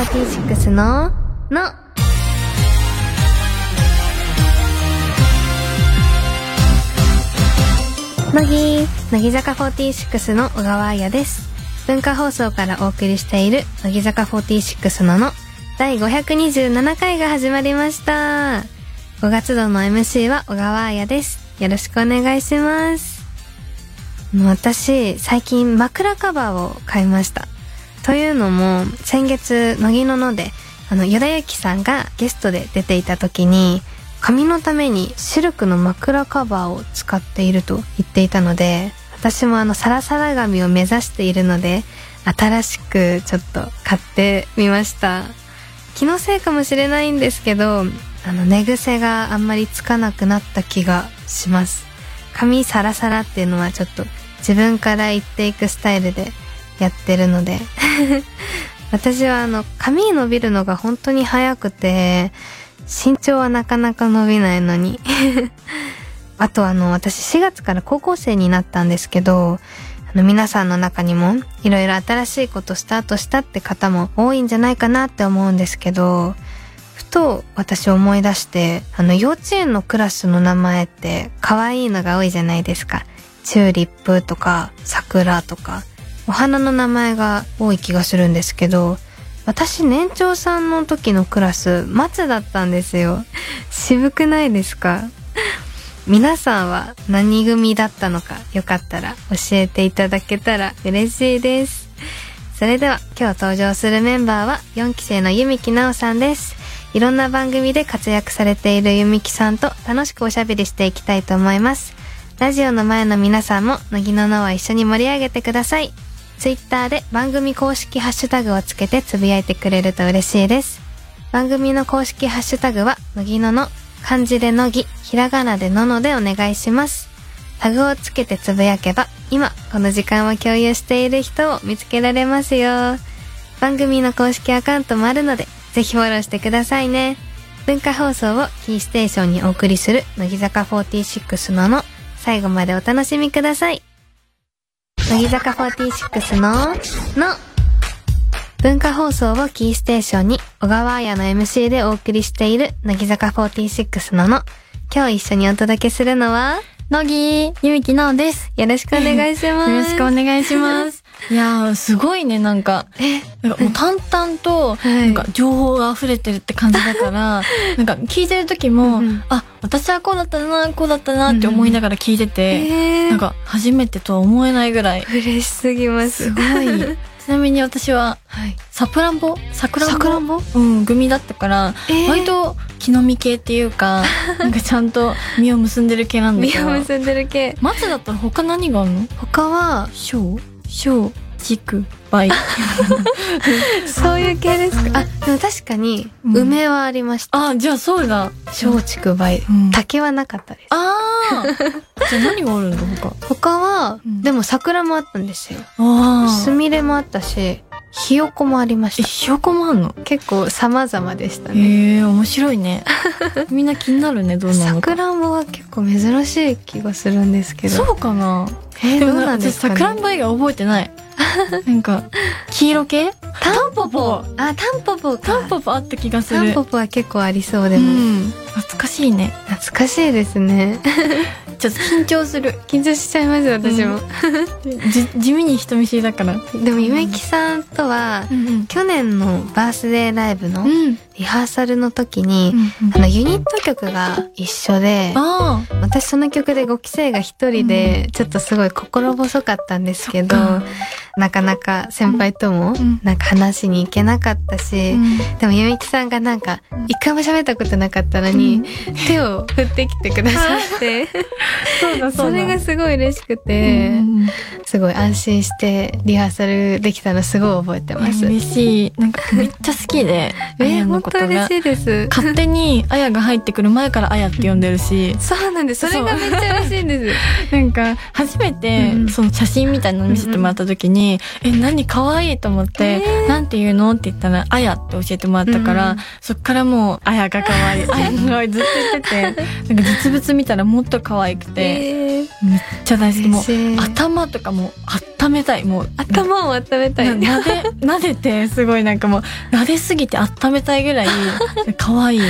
46の、の、乃木、乃木坂46の小川彩です。文化放送からお送りしている乃木坂46のの第527回が始まりました。5月度の MC は小川彩です。よろしくお願いします。私、最近枕カバーを買いました。というのも、先月、乃木のので、あの、与田由紀さんがゲストで出ていた時に、髪のためにシルクの枕カバーを使っていると言っていたので、私もあの、サラサラ髪を目指しているので、新しくちょっと買ってみました。気のせいかもしれないんですけど、あの、寝癖があんまりつかなくなった気がします。髪サラサラっていうのはちょっと自分から言っていくスタイルでやってるので。私はあの、髪伸びるのが本当に早くて、身長はなかなか伸びないのに。あとあの、私4月から高校生になったんですけど、あの皆さんの中にもいろいろ新しいことスタートしたって方も多いんじゃないかなって思うんですけど、ふと私思い出して、あの幼稚園のクラスの名前って可愛いのが多いじゃないですか。チューリップとか桜とか、お花の名前が多い気がするんですけど、私年長さんの時のクラス、松だったんですよ。渋くないですか？皆さんは何組だったのかよかったら教えていただけたら嬉しいです。それでは今日登場するメンバーは4期生の弓木奈緒さんです。いろんな番組で活躍されている弓木さんと楽しくおしゃべりしていきたいと思います。ラジオの前の皆さんも乃木ののは一緒に盛り上げてください。ツイッターで番組公式ハッシュタグをつけてつぶやいてくれると嬉しいです。番組の公式ハッシュタグは、乃木のの、漢字で乃木、ひらがなでののでお願いします。タグをつけてつぶやけば、今、この時間を共有している人を見つけられますよ。番組の公式アカウントもあるので、ぜひフォローしてくださいね。文化放送をキーステーションにお送りする、乃木坂46のの、最後までお楽しみください。乃木坂46の、の、文化放送をキーステーションに小川彩の MC でお送りしている乃木坂46のの。今日一緒にお届けするのは、乃木ゆみきなおです。よろしくお願いします。よろしくお願いします。いやー、すごいね、なんか。え、もう淡々と、はいなんか情報が溢れてるって感じだから、なんか聞いてる時も、うんあ、私はこうだったな、こうだったなって思いながら聞いてて、えー、なんか初めてとは思えないぐらい。嬉しすぎます。すごい。ちなみに私は、はい。サプランボサクランボうん、組だったから、えー割と木の実系っていうか、なんかちゃんと実を結んでる系なんだけど。実を結んでる系。松だったら他何があるの？他は、小小軸梅 そういう系ですか？あ、でも確かに、うん。梅はありました。あじゃあそうだ。松竹梅うん。竹はなかったです。ああ じゃあ何があるんだ他。他は、うん。でも桜もあったんですよ。あすみれもあったし、ひよこもありまえした。ひよこもあんの？結構様々でしたね。へえ面白いね。みんな気になるねどうなさのか。くらんぼは結構珍しい気がするんですけど。そうかな？えー、でもなんですかね。さくらんぼ以外覚えてない なんか黄色系？タンポポ。あ、タンポポか。タンポポあった気がする。タンポポは結構ありそうでうも。ん。懐かしいね。懐かしいですね。ちょっと緊張する。緊張しちゃいます、私も。じ地味に人見知りだから。でも、ゆめきさんとは、うん去年のバースデーライブのうん。リハーサルの時に、うんあの、ユニット曲が一緒で、私その曲で5期生が一人で、ちょっとすごい心細かったんですけど、なかなか先輩ともん。なんか話しに行けなかったし、うん。でもゆみきさんがなんか一回も喋ったことなかったのに、手を振ってきてくださって、それがすごい嬉しくて、うんすごい安心してリハーサルできたのすごい覚えてます。嬉しい。なんかめっちゃ好きで あえー、本当嬉しいです。勝手にあやが入ってくる前からあやって呼んでるし。そうなんです。それがめっちゃ嬉しいんです。なんか初めてうん。その写真みたいなの見せてもらった時に「え何可愛いと思って「なんて言うの?」って言ったら「あや」って教えてもらったから、うんそっからもう「あやが可愛いあやが可愛い」ずっと言っててなんか実物見たらもっと可愛くて、えーめっちゃ大好き。もう、頭とかも温めたい。もう、頭を温めたい。なで、撫でて、すごいなんかもう、撫ですぎて温めたいぐらい、可愛いも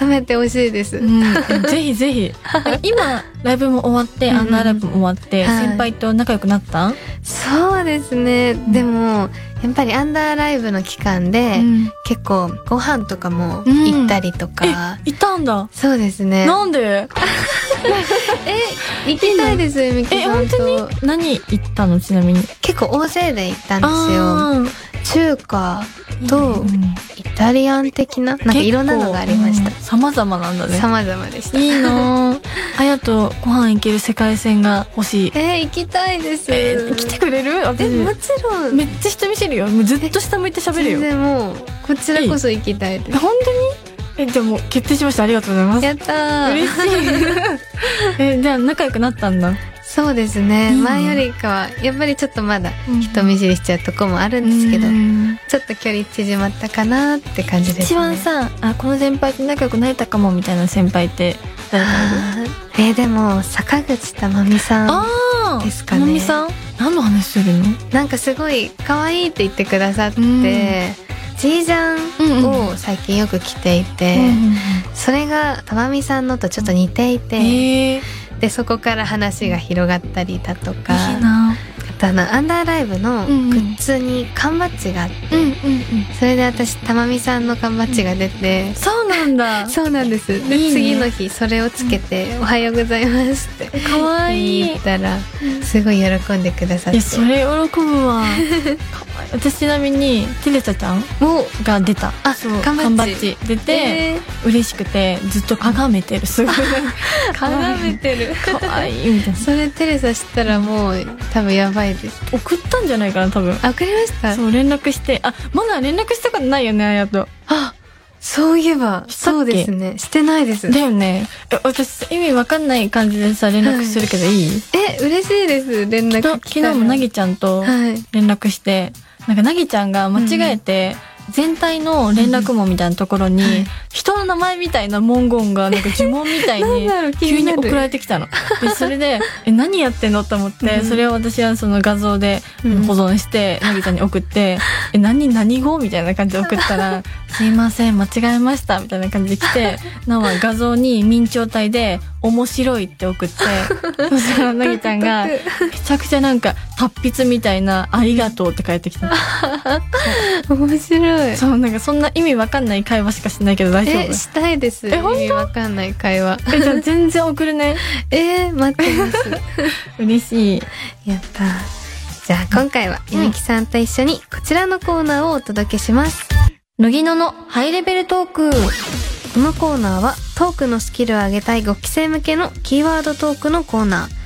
温めてほしいです。う。うん。ぜひぜひ。今、ライブも終わって、うんアンダーライブも終わって、はい先輩と仲良くなった？そうですね。でも、やっぱりアンダーライブの期間で、ん。結構ご飯とかも行ったりとか、いたんだ。そうですね。なんで？行きたいです、みきえ、さん本当に？と。何行ったの？ちなみに。結構大勢で行ったんですよ。あ中華ーとうんイタリアン的な、なんかいろんなのがありました。さまざまなんだね。様々でした。いいなぁ。あやとご飯行ける世界線が欲しい。えー、行きたいです。えー来てくれる？私え、もちろん。めっちゃ人見せるよ。もうずっと下向いて喋るよ。全然もう、こちらこそ行きたいです。え本当に？え、じゃあもう決定しました。ありがとうございます。やったー。嬉しい。え、じゃあ仲良くなったんだ。そうですね前よりかは、やっぱりちょっとまだ人見知りしちゃうとこもあるんですけど、うんちょっと距離縮まったかなって感じですね。一番さ、あ、この先輩と仲良くなれたかもみたいな先輩って誰かいる？あーえーでも、坂口珠美さん。ああですかねともみさん？何の話するの？なんかすごい可愛いって言ってくださって、うんジージャンを最近よく着ていて、それが珠美さんのとちょっと似ていて、ええで、そこから話が広がったりだとか、あとあの、アンダーライブのグうんうんッズに缶バッジがあって、うんうんうん。それで私、たまみさんの缶バッジが出て、そうなんだ。そうなんです。で、ね次の日、それをつけて、おはようございますってかわいい。言ったら、すごい喜んでくださって。それ喜ぶわ。私ちなみに、テレサちゃんもう、が出た。あそう缶バッジ缶バッジ出て、え嬉しくて、ずっと眺めてる。すごい。ー、眺めてる。かわいいみたいな。それテレサ知ったらもう、多分やばいです。送ったんじゃないかな、多分。あ、わかりました？そう、連絡して。あ、まだ連絡したことないよね、あやと。あ、そういえば、そうですね。してないです。だよね。え私、意味わかんない感じでさ、連絡するけどいい、え、嬉しいです。連絡。昨日もなぎちゃんとはい。連絡して、なんかなぎちゃんが間違えて、全体の連絡網みたいなところに、はい。人の名前みたいな文言がなんか呪文みたいに 急に送られてきたの。で、それで、え、何やってんのと思って、うん。それを私はその画像でうん。保存して、なぎちゃんに送って、え、何、何語みたいな感じで送ったら、すいません、間違えました、みたいな感じで来て、なおは画像に明朝体で、面白いって送って、そしたらなぎちゃんが、めちゃくちゃなんか、達筆みたいな、ありがとうって返ってきた。面白い。そう、なんかそんな意味わかんない会話しかしてないけど大丈え、夫したいです。え本当？意味わかんない会話。え、じゃあ全然送るね。えー、待ってます。嬉しい。やった。じゃあ今回は、ゆみきさんと一緒にこちらのコーナーをお届けします。乃木野のハイレベルトーク。このコーナーはトークのスキルを上げたい5期生向けのキーワードトークのコーナー。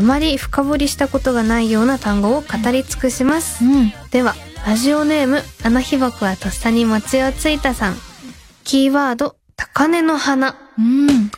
あまり深掘りしたことがないような単語を語り尽くします。うん。では、ラジオネーム、あの日僕はとっさに餅をついたさん。キーワード、高根の花。うん。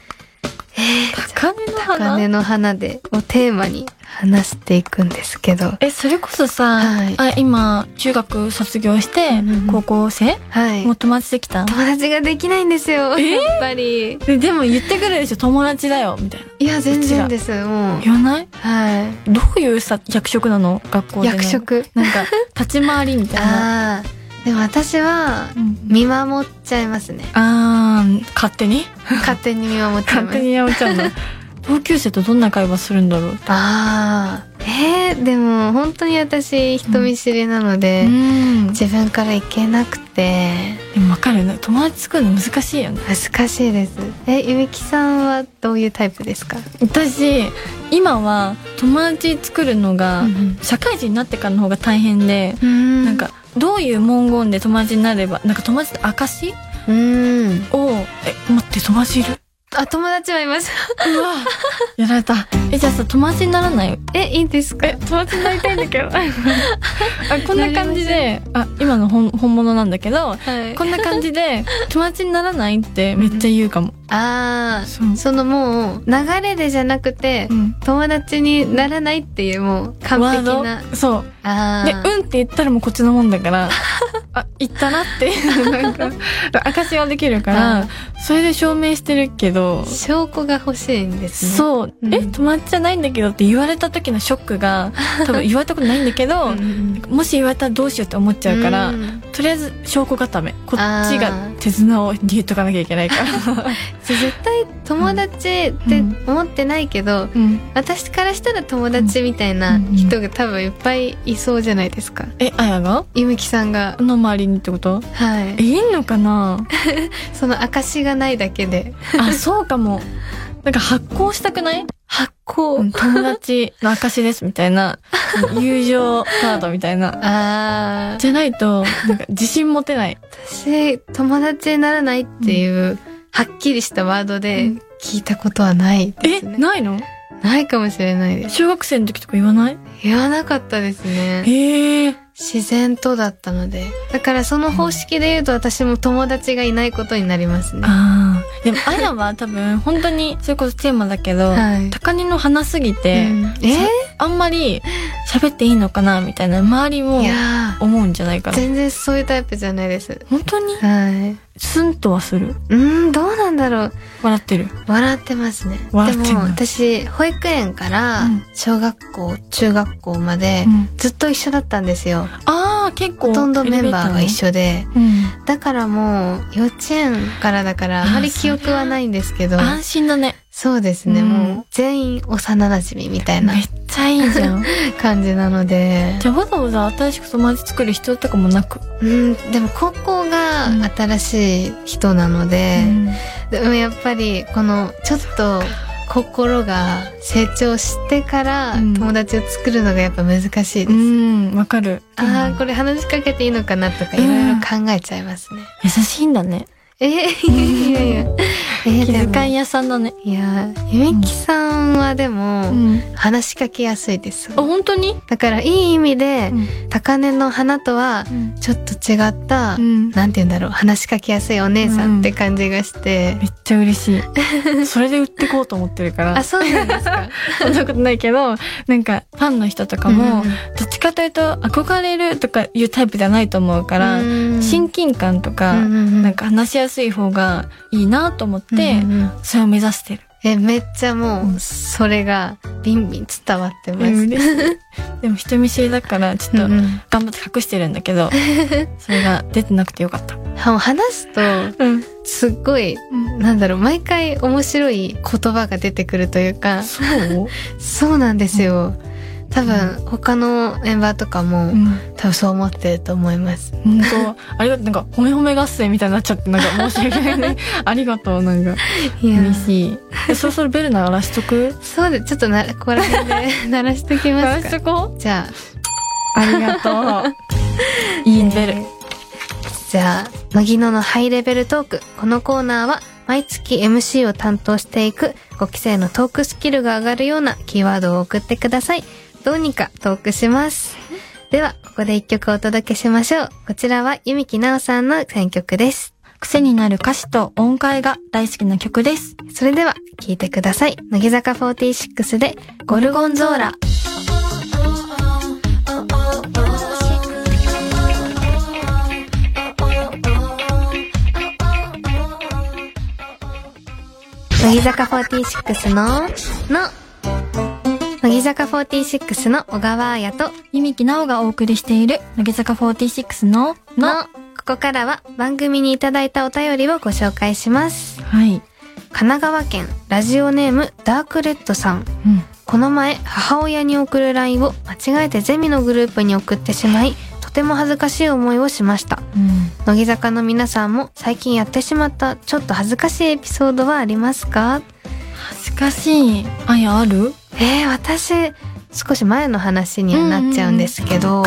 高根の高花根の花で、をテーマに話していくんですけど。え、それこそさ、はいあ、今、中学卒業してうんうん、高校生、はい。もう友達できた？友達ができないんですよ。え？やっぱり。ででも言ってくるでしょ、友達だよ、みたいな。いや、全然です。もう。言わない？はどういうさ、役職なの？学校い。での。役職？なんか、立ち回りみたいな。ああ。でも私は、うん見守っちゃいますね。あー、勝手に？勝手に見守っちゃいます。勝手にやめちゃうの？同級生とどんな会話するんだろう？ああ。えー、でも本当に私人見知りなので、ん。自分から行けなくて、でもわかるね。友達作るの難しいよね。難しいです。え、ゆみきさんはどういうタイプですか？私、今は友達作るのが、うん社会人になってからの方が大変で、うんなん、か、どういう文言で友達になれば、なんか友達って証うん。を、え、待って、友達いる？あ、友達はいます。うわやられた。え、じゃあさ、友達にならない？え、いいですか？え、友達になりたいんだけど。あ、こんな感じで、あ、今の本本物なんだけど、はいこんな感じで、友達にならないってめっちゃ言うかも。あそうあ、そのもう、流れでじゃなくて、うん。友達にならないっていうもう完璧な。そう。で。うんって言ったらもうこっちのもんだから、あ行ったなって。い うなんか証はできるからそれで証明してるけど証拠が欲しいんですね。そう、うん。え友達じゃないんだけどって言われた時のショックが 多分言われたことないんだけど、うんもし言われたらどうしようって思っちゃうから、うんとりあえず証拠固め。こっちが手綱を握っとかなきゃいけないから、絶対友達って思ってないけど、うん、私からしたら友達みたいな人が多分いっぱいいそうじゃないですか。えあやが？ゆみきさんが。の周りにってこと？はい。えいんのかな？その証がないだけで。あそうかもなんか発行したくない？発行。うん友達の証ですみたいな友情カードみたいな あー。じゃないとなんか自信持てない私、友達にならないっていう、はっきりしたワードで聞いたことはないでえすね。ないの？ないかもしれないです。小学生の時とか言わない？言わなかったですね。へえ自然とだったので。だからその方式で言うと私も友達がいないことになりますね。ああでもあやは多分本当にそれこそテーマだけど、はい高根の花すぎて、うんえ？あんまり喋っていいのかなみたいな周りも思うんじゃないかー、な全然そういうタイプじゃないです。本当に？はい。スンとはする。うーん、どうなんだろう。笑ってる。笑ってますね。笑ってんの。でも私、保育園からうん。小学校、中学校までうん。ずっと一緒だったんですよ。ああ結構ほとんどメンバーが一緒で。うん。だからもう、幼稚園からだからあまり記憶はないんですけど、安心だね。そうですね、うん。もう全員幼馴染みたいな。めっちゃいいじゃん。感じなので、じゃあわざわざ新しく友達作る必要とかもなく、うん、でも高校が新しい人なので、でもやっぱりこのちょっと心が成長してからうん。友達を作るのがやっぱ難しいです。うんわかる。ああ、これ話しかけていいのかなとかいろいろ考えちゃいますね。優しいんだねえー、いやいや。いや。えー、気でも。遣い屋さんだね。いや、ゆみきさんはでも、ん。話しかけやすいです。あ本当に？だからいい意味で、うん。高根の花とはちょっと違った、うん。なんて言うんだろう、話しかけやすいお姉さんって感じがして。めっちゃ嬉しい。それで売ってこうと思ってるから。あ、そうなんですか？そんなことないけどなんかファンの人とかも、うんどっちかというと憧れるとかいうタイプじゃないと思うから、うん。親近感とか、なんか話しやすい方がいいなと思って、それを目指してる。え、めっちゃもう、それが、ビンビン伝わってます。でも人見知りだからちょっと頑張って隠してるんだけど、それが出てなくてよかった。もう話すと、うん。すっごい、なんだろう、毎回面白い言葉が出てくるというか、そう なんですよ。多分、他のメンバーとかも、うん。多分そう思ってると思います。本当ありがとう。なんか、褒め褒め合戦みたいになっちゃって、なんか申し訳ないね。ありがとう、なんか。嬉しい。えそろそろベル鳴らしとく？そうで、ちょっとな、ここら辺で鳴らしとき鳴ますか。らしとこじゃあ、う ありがとう。いいベル。じゃあ、乃木野のハイレベルトーク。このコーナーは、毎月 MC を担当していく5期生のトークスキルが上がるようなキーワードを送ってください。どうにかトークします。では、ここで一曲お届けしましょう。こちらは、ゆみきなおさんの選曲です。癖になる歌詞と音階が大好きな曲です。それでは、聴いてください。乃木坂46で、ゴルゴンゾーラ。乃木坂46の、の、乃木坂46の小川彩と、ゆみきなおがお送りしている、乃木坂46の、の、ここからは番組にいただいたお便りをご紹介します。はい。神奈川県ラジオネームダークレッドさん。うん。この前母親に送る LINE を間違えてゼミのグループに送ってしまいとても恥ずかしい思いをしましたうん。乃木坂の皆さんも最近やってしまったちょっと恥ずかしいエピソードはありますか？恥ずかしい。あやある？えー、私少し前の話にはなっちゃうんですけど、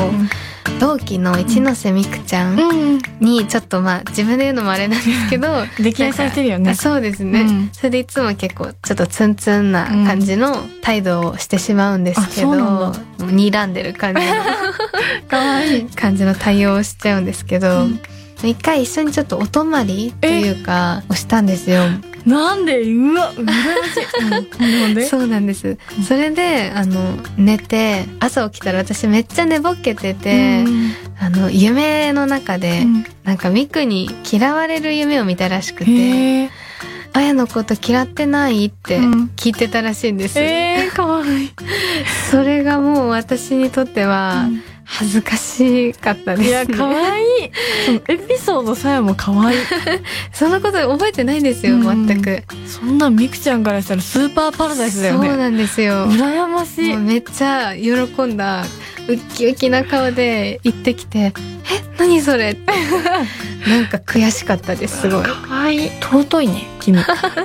同期の一ノ瀬美空ちゃんうん。にちょっとまあ自分で言うのもあれなんですけど 溺愛されてるよね。そうですね、うん。それでいつも結構ちょっとツンツンな感じの態度をしてしまうんですけど、うなん睨んでる感じの かわいい。感じの対応をしちゃうんですけど、うん。一回一緒にちょっとお泊まりというかをしたんですよ。なんでうわ、羨ましい。うん。そうなんです。それで、あの、寝て、朝起きたら私めっちゃ寝ぼけてて、うんあの夢の中で、うんなんかミクに嫌われる夢を見たらしくてへえ「あやのこと嫌ってない?」ってうん聞いてたらしいんです、えー、かわいいそれがもう私にとっては恥ずかしかったです、ね、いや可愛い。そのエピソードさえも可愛い。そのこと覚えてないんですよ、うん。全く。そんなミクちゃんからしたらスーパーパラダイスだよね。そうなんですよ。羨ましい。めっちゃ喜んだウッキウキな顔で行ってきて「え何それ?」って。なんか悔しかったですすごい。可愛い。尊いね君。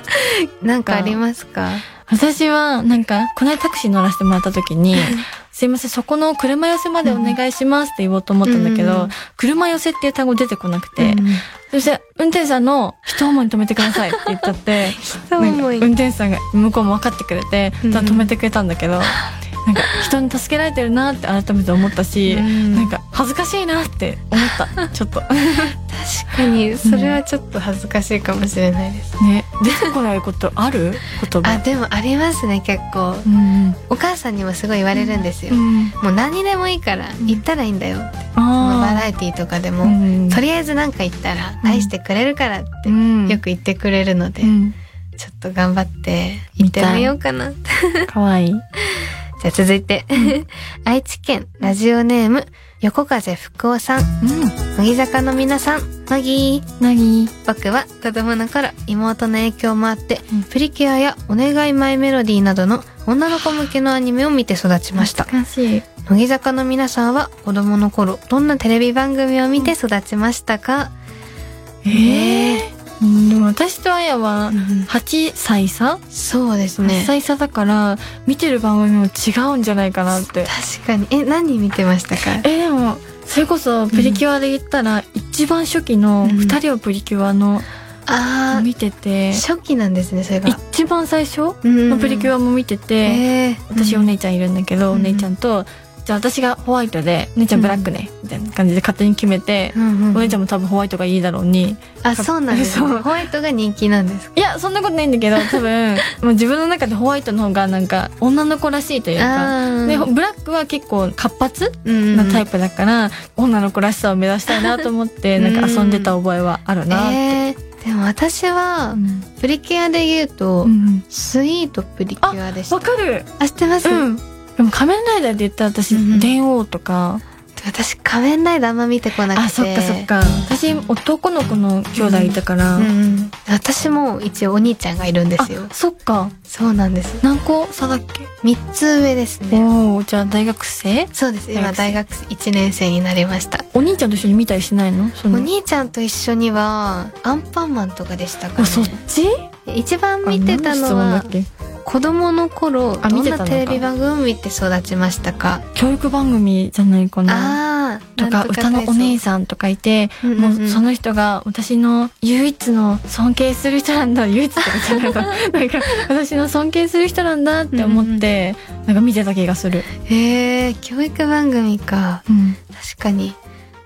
なんかありますか？私はなんかこの間タクシー乗らせてもらった時に「すいませんそこの車寄せまでお願いします」って言おうと思ったんだけど、うん車寄せっていう単語出てこなくて、うんそして運転手さんの「一思いに止めてください」って言っちゃって 運転手さんが向こうも分かってくれて、止めてくれたんだけど、なんか人に助けられてるなって改めて思ったし、うん。なんか恥ずかしいなって思ったちょっと確かにそれはちょっと恥ずかしいかもしれないです、ね出てこないことある？言葉。あでもありますね結構。うんお母さんにもすごい言われるんですよ、うんもう何でもいいから言ったらいいんだよって、あバーラエティーとかでも、うんとりあえず何か言ったら愛してくれるからってうん。よく言ってくれるので、うん。ちょっと頑張って言ってみようかな。じかわいい。ゃあ続いて、愛知県ラジオネーム横風福夫さん、うん乃木坂の皆さん、乃木。なぎ僕は子供の頃妹の影響もあって、うん。プリキュアやお願いマイメロディーなどの女の子向けのアニメを見て育ちました。しい。乃木坂の皆さんは子供の頃どんなテレビ番組を見て育ちましたか、ええうんでも私とあやはうん8歳差、そうです8ね。歳差だから見てる番組も違うんじゃないかなって。確かに。え、何見てましたか？えでもそれこそプリキュアで言ったら、一番初期のうん。2人をプリキュアのあ見てて、ー、初期なんですね、それが。一番最初うんのプリキュアも見てて、えー。私お姉ちゃんいるんだけど、うん。お姉ちゃんとじゃあ私がホワイトでお姉ちゃんブラックね、みたいな感じで勝手に決めて、うんうんお姉ちゃんも多分ホワイトがいいだろうにあ、そうなんです、ね。そう。ホワイトが人気なんですか？いやそんなことないんだけど 多分もう自分の中でホワイトの方がなんか女の子らしいというかあでブラックは結構活発ーなタイプだから、女の子らしさを目指したいなと思って うんなんか遊んでた覚えはあるなって。えーでも私は、うん。プリキュアで言うと、うんスイートプリキュアでした。わかる。あ、知ってます、うんでも仮面ライダーで言ったら私、うん電王とか私、仮面ライダーあんま見てこなくて。あそっかそっか私男の子の兄弟いたから、うんうん。私も一応お兄ちゃんがいるんですよあ。そっかそうなんです。何個差だっけ？三つ上ですね。おおじゃあ大学生？そうです。今大大学1年生になりました。お兄ちゃんと一緒に見たりしないの？お兄ちゃんと一緒には、アンパンマンとかでしたかあそっね。ち？一番見てたのは子供の頃、どんなテレビ番組を見て育ちましたか？教育番組じゃないかな。とか歌のお姉さんとかいて、うんうんうん。もうその人が私の唯一の尊敬する人なんだ唯一とかじゃないか。なんか私の尊敬する人なんだって思って、なんか見てた気がする、へえ、教育番組か。うん、確かに。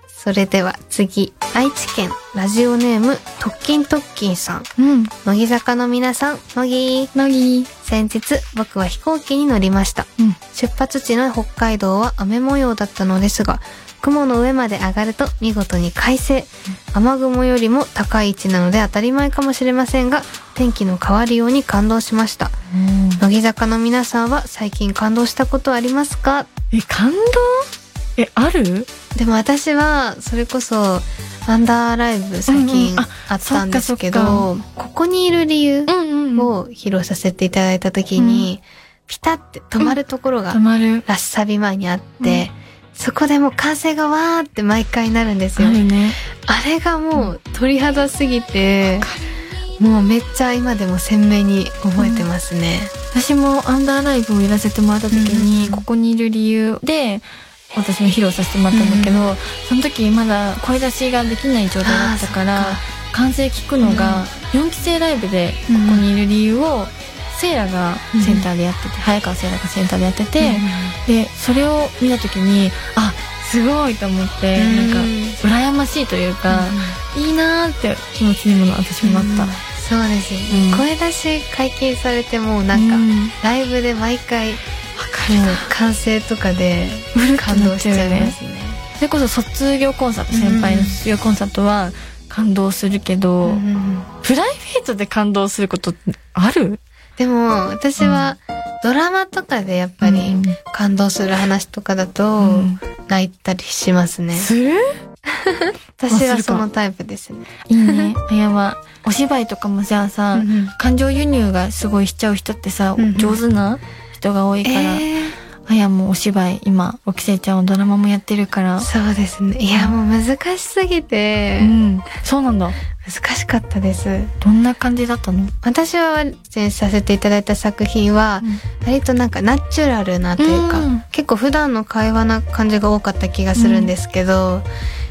それでは次、愛知県ラジオネーム、特勤特勤さん。うん。乃木坂の皆さん、乃木。乃木先日、僕は飛行機に乗りました。うん出発地の北海道は雨模様だったのですが、雲の上まで上がると見事に快晴。雨雲よりも高い位置なので当たり前かもしれませんが、天気の変わりように感動しました。乃木坂の皆さんは最近感動したことありますか？え感動？えある？でも私はそれこそアンダーライブ最近うんうん。ああったんですけど、ここにいる理由んうんを披露させていただいた時に、ピタって止まるところが止まる。ラッサビ前にあって、そこでもう歓声がわーって毎回なるんですあよ。るね。あれがもう鳥肌すぎて、もうめっちゃ今でも鮮明に覚えてますね。私もアンダーライブをやらせてもらった時に、うん。ここにいる理由で私も披露させてもらったんだけど、その時まだ声出しができない状態だったから完成聞くのが4期生ライブでここにいる理由を、セイラがセンターでやってて、早川セイラがセンターでやってて、でそれを見た時にあすごいと思って、うんなんか羨ましいというか、いいなーって気持ちにも私もなった。そうですよ声出し解禁されてもうなんか、うん。ライブで毎回完成とかで感動しちゃいますね。それこそ卒業コンサート先輩の卒業コンサートは感動するけど、うんプライベートで感動することってある？でも私はドラマとかでやっぱりうん。感動する話とかだとうん。泣いたりしますね。する？私はそのタイプですね。いいね。あやはお芝居とかもじゃあさ、うん感情輸入がすごいしちゃう人ってさ、うんうん。上手な？人が多いから、えー。あやもお芝居今おきせいちゃんはドラマもやってるから。そうですね。いやもう難しすぎて。うん。そうなんだ。難しかったです。どんな感じだったの、私は出演させていただいた作品は割となんかナチュラルなというか、うん。結構普段の会話な感じが多かった気がするんですけど、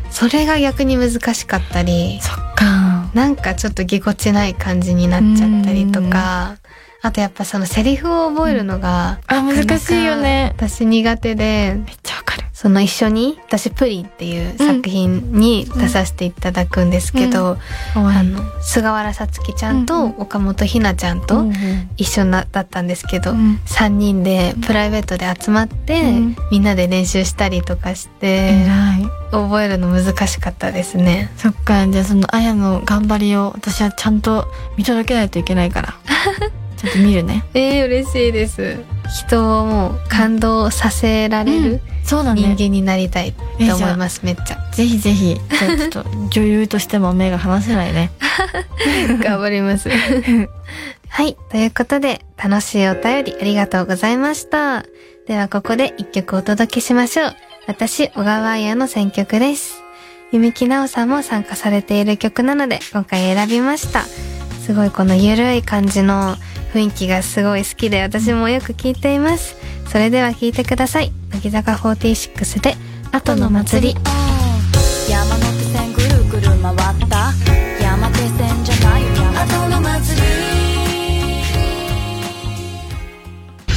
それが逆に難しかったりそっか。なんかちょっとぎこちない感じになっちゃったりとか、あとやっぱそのセリフを覚えるのが、あ難しいよね。私苦手でめっちゃわかる。その一緒に私プリンっていう作品に出させていただくんですけど、かわいいあの菅原さつきちゃんとうん。岡本ひなちゃんと一緒なだったんですけど、うん。3人でプライベートで集まって、うん。みんなで練習したりとかして覚えるの難しかったですね。そっかじゃあそのあやの頑張りを私はちゃんと見届けないといけないから ちょっと見るねえー、嬉しいです。人をもう感動させられるそうだね人間になりたいって思います、めっちゃ。ぜひぜひちょっと女優としても目が離せないね 頑張ります。はい。ということで、楽しいお便りありがとうございました。では、ここで一曲お届けしましょう。私、小川彩の選曲です。弓木奈緒さんも参加されている曲なので、今回選びました。すごいこのゆるい感じの雰囲気がすごい好きで、私もよく聴いています。それでは聴いてください。乃木坂46で、後の祭り。山手線ぐるぐる回った山手線じゃないよ山の祭り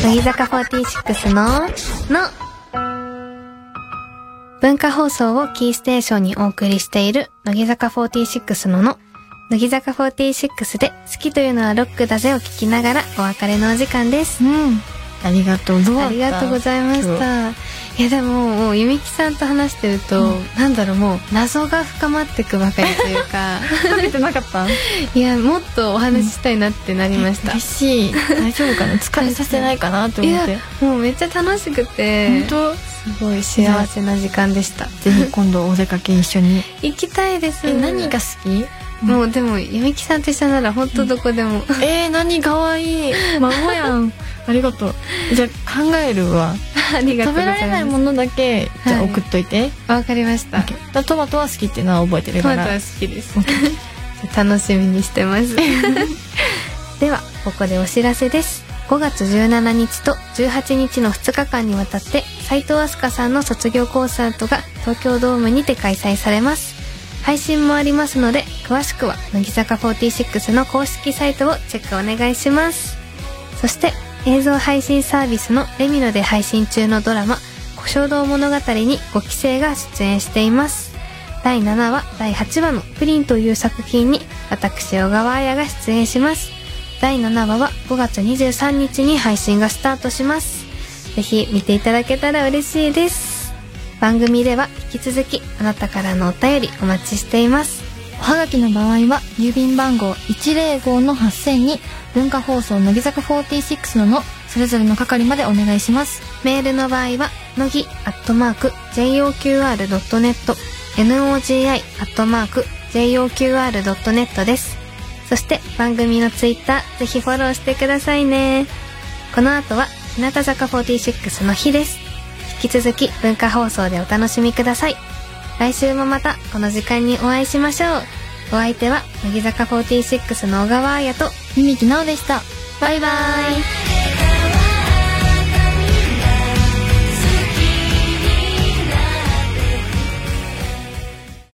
乃木坂46の、の、文化放送をキーステーションにお送りしている乃木坂46のの、乃木坂46で好きというのはロックだぜを聞きながらお別れのお時間です。うん。ありがとうありがとうございました。いやでも、もう、ゆみきさんと話してると、うん。なんだろう、もう、謎が深まってくばかりというか、食べてなかった？いや、もっとお話ししたいなってなりました。嬉しい。大丈夫かな？疲れさせないかなとい思って。や、もうめっちゃ楽しくて、本当？すごい幸せな時間でした。ぜひ今度お出かけ一緒に。行きたいです。え何が好き？もうでも、ゆみきさんと一緒なら本当どこでも。えー、何かわいい 孫やんありがとうじゃあ考えるわ ありが。食べられないものだけじゃあはい送っといて、わかりました。トマトは好きっていうのは覚えてるからトマトは好きです。楽しみにしてます。では、ここでお知らせです。5月17日と18日の2日間にわたって、斉藤飛鳥さんの卒業コンサートが東京ドームにて開催されます。配信もありますので、詳しくは乃木坂46の公式サイトをチェックお願いします。そして、映像配信サービスのレミノで配信中のドラマ、小衝動物語に5期生が出演しています。第7話、第8話のプリンという作品に私、小川彩が出演します。第7話は5月23日に配信がスタートします。ぜひ見ていただけたら嬉しいです。番組では引き続きあなたからのお便りお待ちしています。おはがきの場合は郵便番号105-8000に文化放送乃木坂46ののそれぞれの係までお願いしますメールの場合は、のぎアットマーク JOQR.net、NOGI アットマーク JOQR.net です。そして番組のツイッターぜひフォローしてくださいね。この後は日向坂46の日です。き続き文化放送でお楽しみください。来週もまたこの時間にお会いしましょう。お相手は乃木坂46の小川彩とみみきなおでしたバイバイ